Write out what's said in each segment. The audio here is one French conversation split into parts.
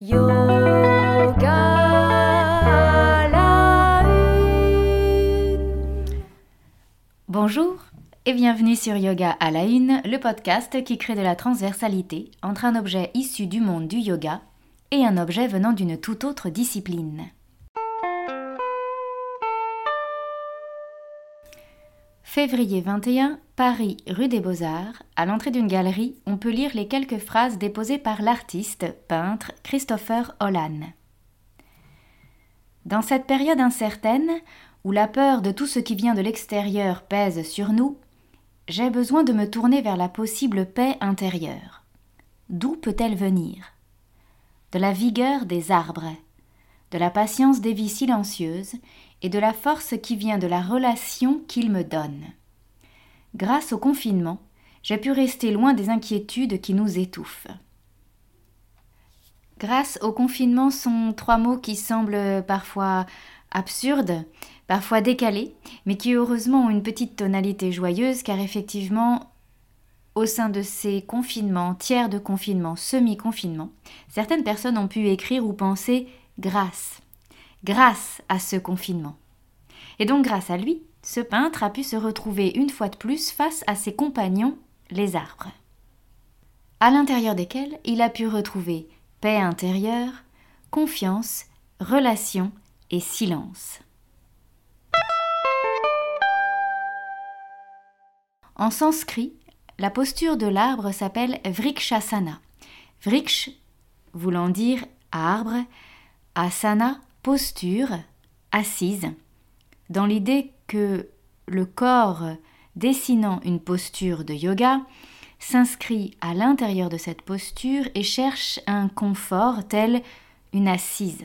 Yoga la une. Bonjour et bienvenue sur Yoga à la une, le podcast qui crée de la transversalité entre un objet issu du monde du yoga et un objet venant d'une toute autre discipline. Février 21, Paris, rue des Beaux-Arts. À l'entrée d'une galerie, on peut lire les quelques phrases déposées par l'artiste, peintre Christopher Hollan. Dans cette période incertaine, où la peur de tout ce qui vient de l'extérieur pèse sur nous, j'ai besoin de me tourner vers la possible paix intérieure. D'où peut-elle venir? De la vigueur des arbres, de la patience des vies silencieuses et de la force qui vient de la relation qu'ils me donnent. Grâce au confinement, j'ai pu rester loin des inquiétudes qui nous étouffent. Grâce au confinement sont trois mots qui semblent parfois absurdes, parfois décalés, mais qui heureusement ont une petite tonalité joyeuse car effectivement, au sein de ces confinements, tiers de confinement, semi-confinement, certaines personnes ont pu écrire ou penser grâce, grâce à ce confinement. Et donc grâce à lui, ce peintre a pu se retrouver une fois de plus face à ses compagnons, les arbres, à l'intérieur desquels il a pu retrouver paix intérieure, confiance, relation et silence. En sanskrit, la posture de l'arbre s'appelle Vrikshasana. Vriksh voulant dire arbre, asana, posture, assise, dans l'idée que le corps dessinant une posture de yoga s'inscrit à l'intérieur de cette posture et cherche un confort tel une assise.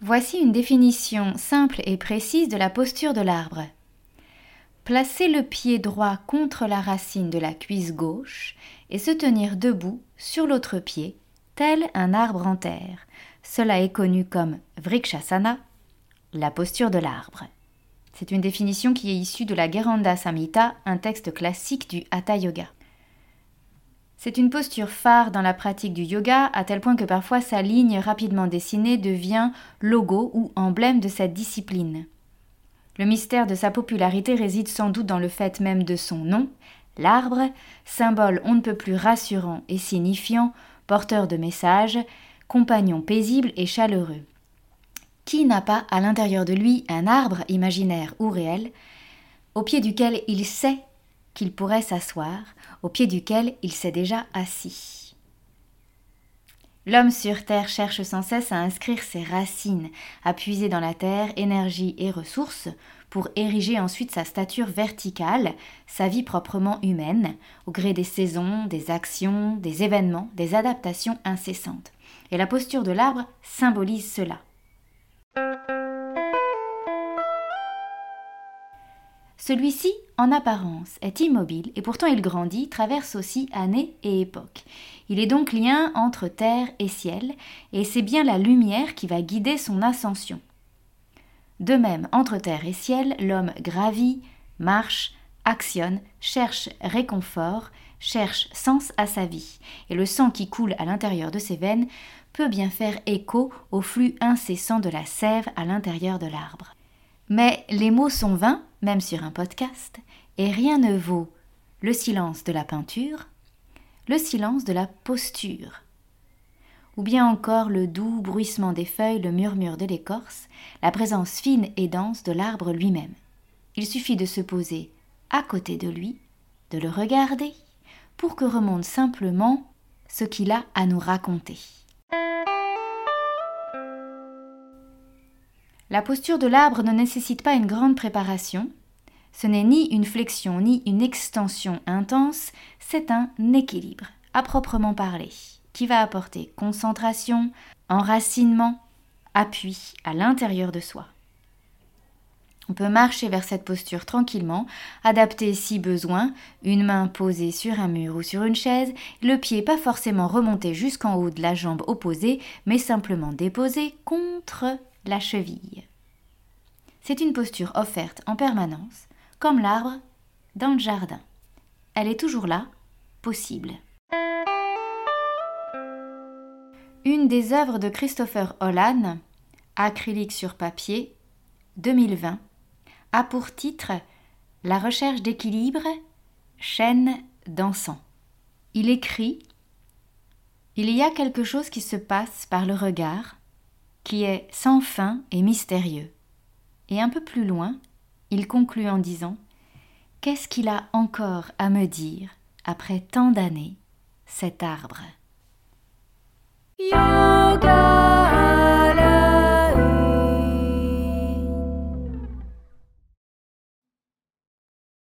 Voici une définition simple et précise de la posture de l'arbre. Placer le pied droit contre la racine de la cuisse gauche et se tenir debout sur l'autre pied, tel un arbre en terre. Cela est connu comme Vrikshasana, la posture de l'arbre. C'est une définition qui est issue de la Geranda Samhita, un texte classique du Hatha Yoga. C'est une posture phare dans la pratique du yoga, à tel point que parfois sa ligne rapidement dessinée devient logo ou emblème de cette discipline. Le mystère de sa popularité réside sans doute dans le fait même de son nom, l'arbre, symbole on ne peut plus rassurant et signifiant, porteur de messages, compagnon paisible et chaleureux. Qui n'a pas à l'intérieur de lui un arbre imaginaire ou réel, au pied duquel il sait qu'il pourrait s'asseoir, au pied duquel il s'est déjà assis L'homme sur Terre cherche sans cesse à inscrire ses racines, à puiser dans la terre énergie et ressources, pour ériger ensuite sa stature verticale, sa vie proprement humaine, au gré des saisons, des actions, des événements, des adaptations incessantes. Et la posture de l'arbre symbolise cela. Celui-ci, en apparence, est immobile et pourtant il grandit, traverse aussi années et époques. Il est donc lien entre terre et ciel, et c'est bien la lumière qui va guider son ascension. De même, entre terre et ciel, l'homme gravit, marche, actionne, cherche réconfort, cherche sens à sa vie, et le sang qui coule à l'intérieur de ses veines peut bien faire écho au flux incessant de la sève à l'intérieur de l'arbre. Mais les mots sont vains, même sur un podcast, et rien ne vaut le silence de la peinture, le silence de la posture, ou bien encore le doux bruissement des feuilles, le murmure de l'écorce, la présence fine et dense de l'arbre lui-même. Il suffit de se poser à côté de lui, de le regarder, pour que remonte simplement ce qu'il a à nous raconter. La posture de l'arbre ne nécessite pas une grande préparation. Ce n'est ni une flexion ni une extension intense, c'est un équilibre, à proprement parler, qui va apporter concentration, enracinement, appui à l'intérieur de soi. On peut marcher vers cette posture tranquillement, adapter si besoin, une main posée sur un mur ou sur une chaise, le pied pas forcément remonté jusqu'en haut de la jambe opposée, mais simplement déposé contre la cheville. C'est une posture offerte en permanence, comme l'arbre dans le jardin. Elle est toujours là, possible. Une des œuvres de Christopher Holland, acrylique sur papier, 2020, a pour titre La recherche d'équilibre, chaîne dansant. Il écrit Il y a quelque chose qui se passe par le regard, qui est sans fin et mystérieux. Et un peu plus loin, il conclut en disant Qu'est-ce qu'il a encore à me dire après tant d'années, cet arbre? Yoga